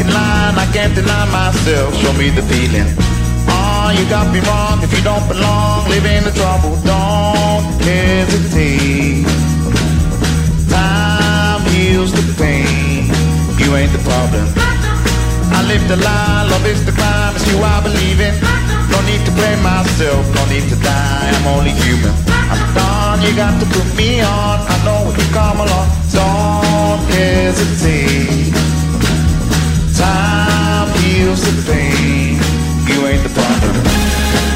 In line, I can't deny myself. Show me the feeling. Oh, you got me wrong. If you don't belong, live in the trouble. Don't hesitate. Time heals the pain. You ain't the problem. I live the lie, love is the crime, it's you I believe in. No need to blame myself, no need to die, I'm only human. I'm done, you got to put me on. I know when you come along, don't hesitate. Time heals the pain, you ain't the problem.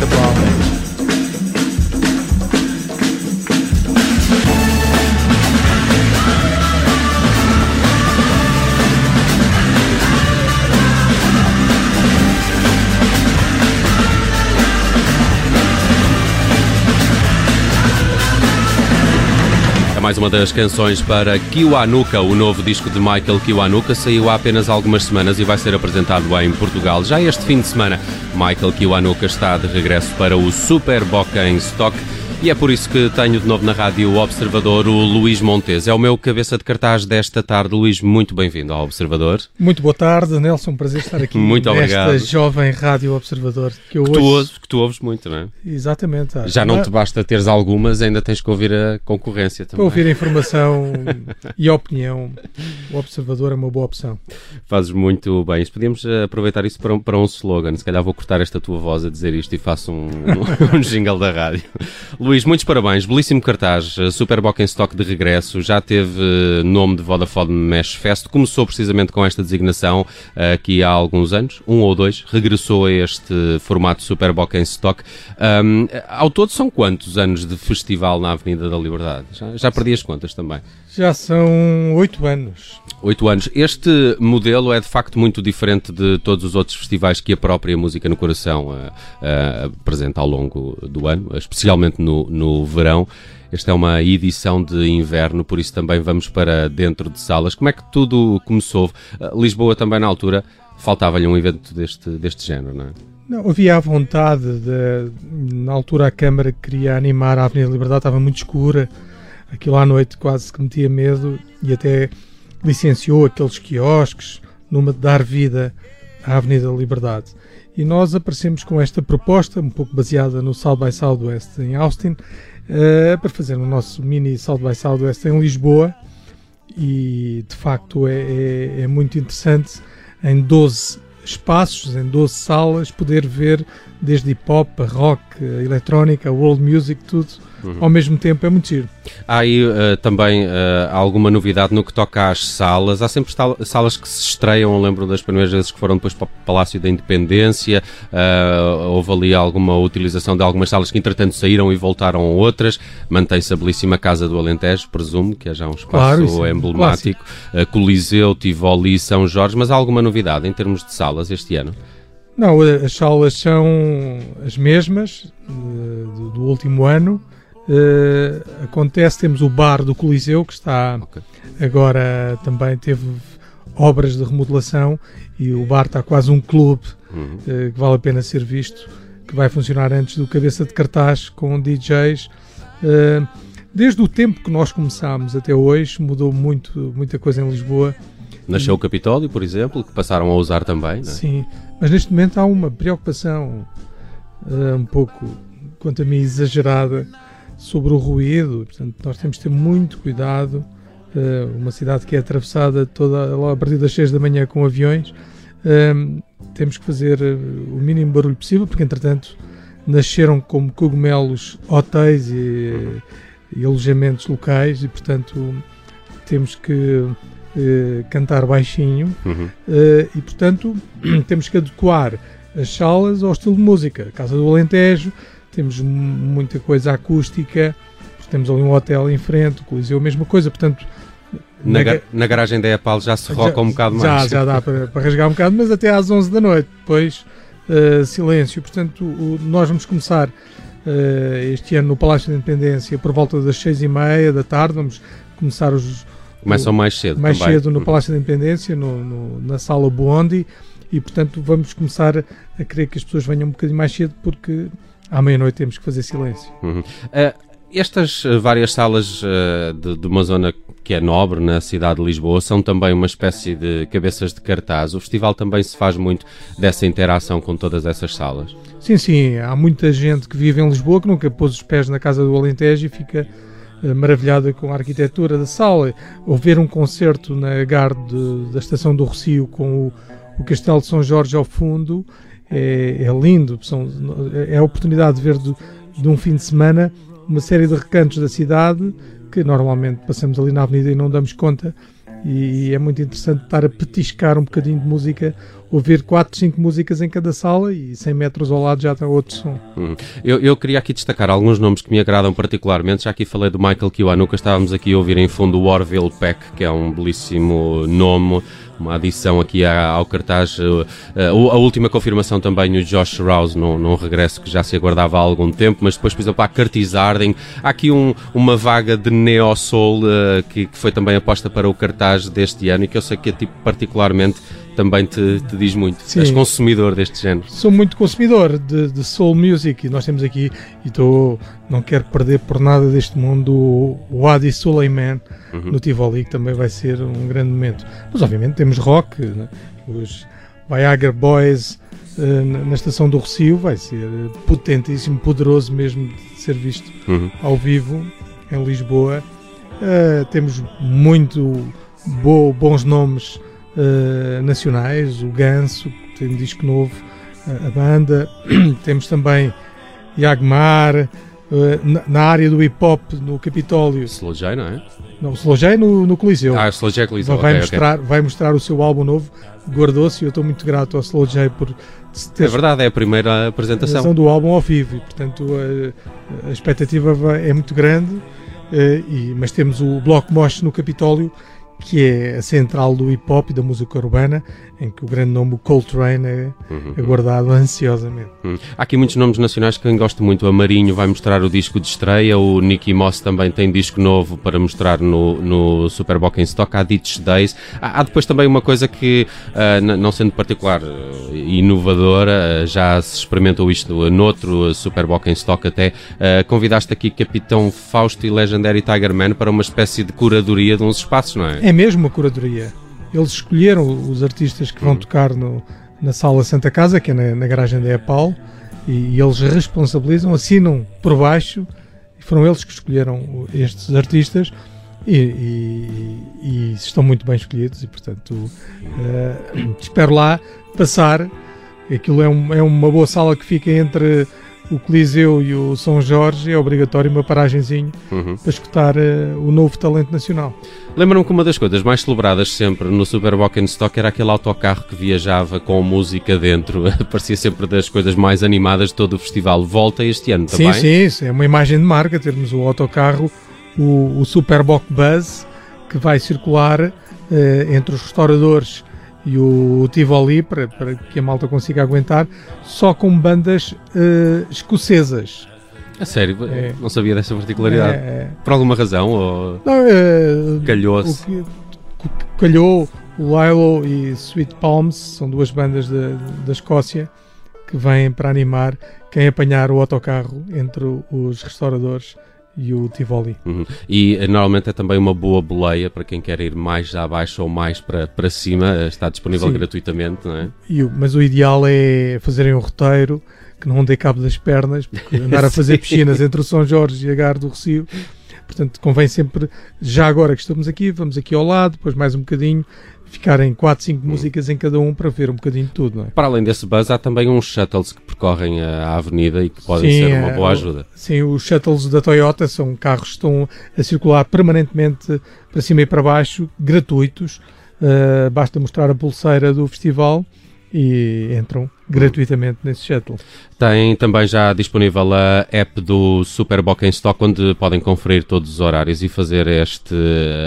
the problem. Mais uma das canções para Kiwanuka, o novo disco de Michael Kiwanuka, saiu há apenas algumas semanas e vai ser apresentado em Portugal. Já este fim de semana, Michael Kiwanuka está de regresso para o Super Boca em Stock e é por isso que tenho de novo na Rádio Observador o Luís Montes. É o meu cabeça de cartaz desta tarde. Luís, muito bem-vindo ao Observador. Muito boa tarde, Nelson. Prazer estar aqui muito obrigado. nesta jovem Rádio Observador. Que, eu que, hoje... tu ouves, que tu ouves muito, não é? Exatamente. Já não te basta teres algumas, ainda tens que ouvir a concorrência também. Para ouvir a informação e a opinião, o Observador é uma boa opção. Fazes muito bem. Podíamos aproveitar isso para um, para um slogan. Se calhar vou cortar esta tua voz a dizer isto e faço um, um, um jingle da rádio. Luís, muitos parabéns, belíssimo cartaz, Super Stock de regresso, já teve eh, nome de Vodafone Mesh Fest, começou precisamente com esta designação uh, aqui há alguns anos, um ou dois, regressou a este formato Super Stock. Um, ao todo são quantos anos de festival na Avenida da Liberdade? Já, já perdi as contas também. Já são oito anos. Oito anos. Este modelo é de facto muito diferente de todos os outros festivais que a própria Música no Coração uh, uh, apresenta ao longo do ano, especialmente no, no verão. Esta é uma edição de inverno, por isso também vamos para dentro de salas. Como é que tudo começou? Uh, Lisboa também na altura faltava-lhe um evento deste, deste género, não é? Não, havia a vontade de, na altura a Câmara queria animar a Avenida Liberdade, estava muito escura, aquilo à noite quase que metia medo e até licenciou aqueles quiosques numa de dar vida à Avenida Liberdade. E nós aparecemos com esta proposta, um pouco baseada no South by Southwest em Austin, uh, para fazer o nosso mini South by Southwest em Lisboa. E de facto é, é, é muito interessante em 12 espaços, em 12 salas, poder ver desde hip hop, rock, eletrónica, world music, tudo uhum. ao mesmo tempo, é muito giro. Há aí uh, também uh, alguma novidade no que toca às salas. Há sempre salas que se estreiam. lembro das primeiras vezes que foram depois para o Palácio da Independência. Uh, houve ali alguma utilização de algumas salas que, entretanto, saíram e voltaram a outras. Mantém-se a belíssima Casa do Alentejo, presumo, que é já um espaço claro, é emblemático. Coliseu, Tivoli, São Jorge. Mas há alguma novidade em termos de salas este ano? Não, as salas são as mesmas do, do último ano. Uh, acontece, temos o bar do Coliseu, que está okay. agora também teve obras de remodelação e o bar está quase um clube uhum. uh, que vale a pena ser visto, que vai funcionar antes do cabeça de cartaz com DJs. Uh, eh, desde o tempo que nós começámos até hoje, mudou muito, muita coisa em Lisboa. Nasceu o Capitólio, por exemplo, que passaram a usar também. É? Sim, mas neste momento há uma preocupação um pouco, quanto a mim, exagerada sobre o ruído. Portanto, nós temos de ter muito cuidado uh, uma cidade que é atravessada toda a partir das 6 da manhã com aviões. Um, temos que fazer o mínimo barulho possível, porque entretanto nasceram como cogumelos hotéis e, e alojamentos locais e portanto temos que eh, cantar baixinho uhum. eh, e portanto temos que adequar as salas ao estilo de música. Casa do Alentejo, temos muita coisa acústica, temos ali um hotel em frente, o Coliseu, a mesma coisa, portanto na, na, na, garagem da Apple já se roca já, um bocado mais. Já, já dá para, para rasgar um bocado, mas até às 11 da noite. Depois uh, silêncio. Portanto, o, nós vamos começar uh, este ano no Palácio da Independência por volta das seis e meia da tarde. Vamos começar os. Começam mais cedo. Mais também. cedo no Palácio da Independência, no, no, na sala Bondi, e portanto vamos começar a querer que as pessoas venham um bocadinho mais cedo porque à meia-noite temos que fazer silêncio. Uhum. Uh, estas várias salas uh, de, de, uma zona que é nobre na cidade de Lisboa são também uma espécie de cabeças de cartaz. O festival também se faz muito dessa interação com todas essas salas. Sim, sim. Há muita gente que vive em Lisboa que nunca pôs os pés na casa do Alentejo e fica maravilhada com a arquitetura da sala. Ou ver um concerto na garde da Estação do Rocio com o, o Castelo de São Jorge ao fundo é, é lindo. São, é a oportunidade de ver de, de um fim de semana uma série de recantos da cidade que normalmente passamos ali na avenida e não damos conta. E é muito interessante estar a petiscar um bocadinho de música, ouvir 4, 5 músicas em cada sala e 100 metros ao lado já está outro som. Hum. Eu, eu, queria aqui destacar alguns nomes que me agradam particularmente. Já aqui falei do Michael Kiwanuka, estávamos aqui a ouvir em fundo o Orville Peck, que é um belíssimo nome uma adição aqui ao cartaz. Uh, uh, a última confirmação também, o Josh Rouse, num, num regresso que já se aguardava há algum tempo, mas depois, por exemplo, há Curtis Harding, há aqui um, uma vaga de neo-soul uh, que, que, foi também aposta para o cartaz deste ano e que eu sei que é particularmente também te, te diz muito. Sim. És consumidor deste género. Sou muito consumidor de, de soul music e nós temos aqui, e estou, não quero perder por nada deste mundo, o Adi Suleiman uhum. no Tivoli, que também vai ser um grande momento. Mas obviamente temos rock, né? os Viagra Boys uh, na estação do Rocio, vai ser potentíssimo, poderoso mesmo de ser visto uhum. ao vivo em Lisboa. Uh, temos muito bo bons nomes uh, nacionais, o Ganso, tem um disco novo, a banda, temos também Yagmar, Uh, na, na, área do hip hop no Capitólio. Slow J, não é? Não, Slow J no, no Coliseu. Ah, Slow J Coliseu. Vai, okay, mostrar, okay. vai mostrar o seu álbum novo, guardou-se, e eu estou muito grato ao Slow J por ter. É verdade, é a primeira apresentação. do álbum ao vivo e, portanto, a, a expectativa é muito grande. Uh, e, mas temos o Bloco Mosh no Capitólio que é a central do hip hop da música urbana, em que o grande nome o Coltrane é uhum. aguardado ansiosamente. Uhum. Há aqui muitos nomes nacionais que gosta muito. A Marinho vai mostrar o disco de estreia, o Nicky Moss também tem disco novo para mostrar no, no Super Bock em Stock, há Ditch Days. Há, há, depois também uma coisa que, uh, não sendo particular uh, inovadora, uh, já se experimentou isto noutro Super Bock em Stock até. convidaste aqui Capitão Fausto e Legendary Tiger Man para uma espécie de curadoria de uns espaços, não é? É mesmo uma curadoria. Eles escolheram os artistas que vão uhum. tocar no, na Sala Santa Casa, que é na, na garagem da EPAL, e, e, eles responsabilizam, assinam por baixo, e foram eles que escolheram estes artistas, e, e, e estão muito bem escolhidos, e portanto uh, espero lá passar. Aquilo é, um, é uma boa sala que fica entre o Coliseu e o São Jorge, é obrigatório uma paragenzinha uhum. para escutar uh, o novo talento nacional. Lembro-me que uma das coisas mais celebradas sempre no Super Stock era aquele autocarro que viajava com música dentro. Parecia sempre das coisas mais animadas de todo o festival. Volta este ano também? Sim, sim, é uma imagem de marca termos o autocarro, o, o Super Buzz, que vai circular uh, entre os restauradores e o Tivoli para, para que a malta consiga aguentar, só com bandas uh, escocesas. A sério? É. Não sabia dessa particularidade. É, é. Por alguma razão? Ou... Não, uh, Calhou-se. Calhou, o Lilo e Sweet Palms são duas bandas da, da Escócia que vêm para animar quem apanhar o autocarro entre os restauradores e o Tivoli. Uhum. E eh, normalmente é também uma boa boleia para quem quer ir mais abaixo ou mais para, para cima, eh, está disponível Sim. gratuitamente, não é? E, mas o ideal é fazerem um roteiro que não dê cabo das pernas, porque andar a fazer piscinas entre o São Jorge e a Gar do Recio Portanto, convém sempre, já agora que estamos aqui, vamos aqui ao lado, depois mais um bocadinho, ficarem 4, 5 Hum. músicas em cada um para ver um bocadinho de tudo, não é? Para além desse buzz, há também uns shuttles que percorrem a avenida e que podem Sim, ser uma é, boa o- ajuda. Sim, os shuttles da Toyota são carros que estão a circular permanentemente para cima e para baixo, gratuitos. Uh, basta mostrar a pulseira do festival e entram gratuitamente nesse shuttle. Tem também já disponível a app do Super Stock, onde podem conferir todos os horários e fazer este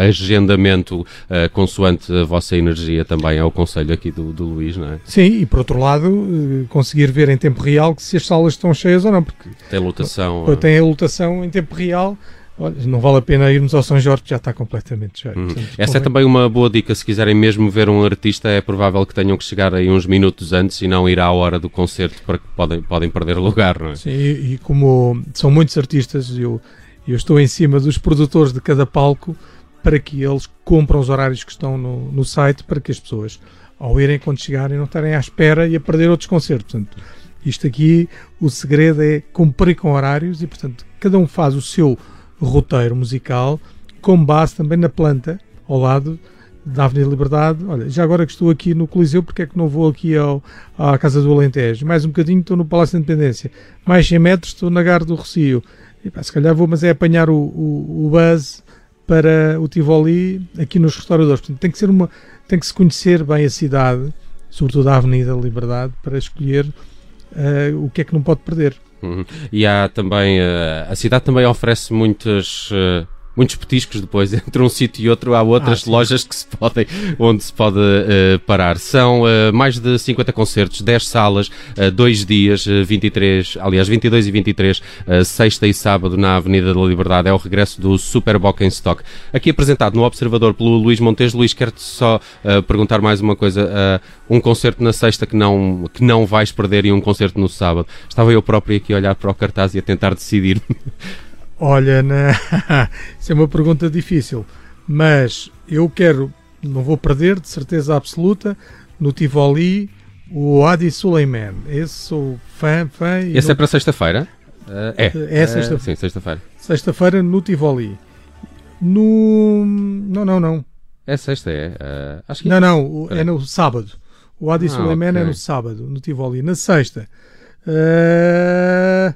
agendamento eh, consoante a vossa energia. Também é o conselho aqui do, do Luís, não é? Sim, e por outro lado, uh, conseguir ver em tempo real se as salas estão cheias ou não, porque Tem lotação. tem a lotação em tempo real. Olha, não vale a pena irmos ao São Jorge, já está completamente cheio. Hum. Essa é também uma boa dica. Se quiserem mesmo ver um artista, é provável que tenham que chegar aí uns minutos antes e não ir à hora do concerto, porque podem, podem perder lugar, não é? Sim, e, e como são muitos artistas, eu, eu estou em cima dos produtores de cada palco para que eles cumpram os horários que estão no, no site para que as pessoas, ao irem quando chegarem, não estarem à espera e a perder outros concertos. Portanto, isto aqui, o segredo é cumprir com horários e, portanto, cada um faz o seu roteiro musical com base também na planta ao lado da Avenida Liberdade. Olha, já agora que estou aqui no Coliseu, porque é que não vou aqui ao, à Casa do Alentejo? Mais um bocadinho estou no Palácio da Independência. Mais 100 metros estou na Gar do Rocio. E, pá, se calhar vou, mas é apanhar o, o, o buzz para o Tivoli aqui nos restauradores. Portanto, tem que ser uma, tem que se conhecer bem a cidade, sobretudo a Avenida Liberdade, para escolher eh, o que é que não pode perder. Uhum. E há também, eh, a cidade também oferece muitas, eh, muitos petiscos depois, entre um sítio e outro há outras Ah, lojas que se podem, onde se pode eh, parar. São eh, mais de 50 concertos, 10 salas, eh, dois dias, eh, 23, aliás 22 e 23, eh, sexta e sábado na Avenida da Liberdade. É o regresso do Super Stock. Aqui apresentado no Observador pelo Luís Montes. Luís, quero-te só perguntar mais uma coisa. Um concerto na sexta que não, que não vais perder e um concerto no sábado. Estava eu próprio aqui a olhar para o cartaz e a tentar decidir. Olha, na... isso é uma pergunta difícil, mas eu quero, não vou perder, de certeza absoluta, no Tivoli, o Adi Suleiman. Esse sou fã, fã. Esse no- é para sexta-feira? Eh, é. É sexta- Eh, sim, sexta-feira. Sexta-feira no Tivoli. No. Não, não, não. É sexta, é. Eh, acho que Não, não, o- Espera é no sábado. O Adi Ah, Suleiman é ok. no sábado, no Tivoli. Na sexta. eh,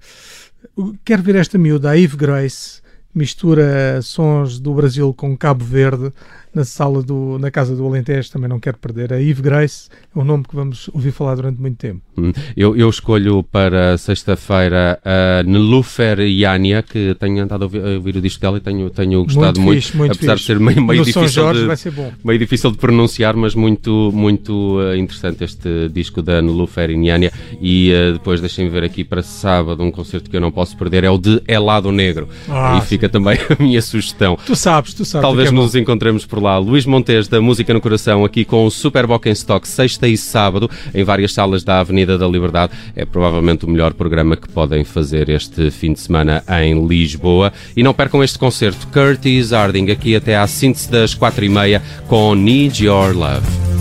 quero ver esta miúda, a Eve Grace, mistura sons do Brasil com Cabo Verde na sala do, na casa do Alentejo, também não quero perder. A Eve Grace é um nome que vamos ouvir falar durante muito tempo. Hum, Eu, eu escolho para sexta-feira a Nelufer Yania, que tenho andado a ouvir, a ouvir o disco dela e tenho, tenho gostado muito, fixe, muito apesar fixe. de ser meio, meio difícil Jorge de, vai ser bom. meio difícil de pronunciar, mas muito, muito eh, interessante este disco da Nelufer Yania. E eh, depois deixem ver aqui para sábado um concerto que eu não posso perder, é o de Elado Negro. Ah, e fica também a minha sugestão. Tu sabes, tu sabes. Talvez é bom. nos encontremos por lá. Luís Montes, da Música no Coração, aqui com o Super Stock, sexta e sábado, em várias salas da Avenida da Liberdade. É provavelmente o melhor programa que podem fazer este fim de semana em Lisboa. E não percam este concerto, Curtis Harding, aqui até à síntese das quatro e meia, com Need Your Love.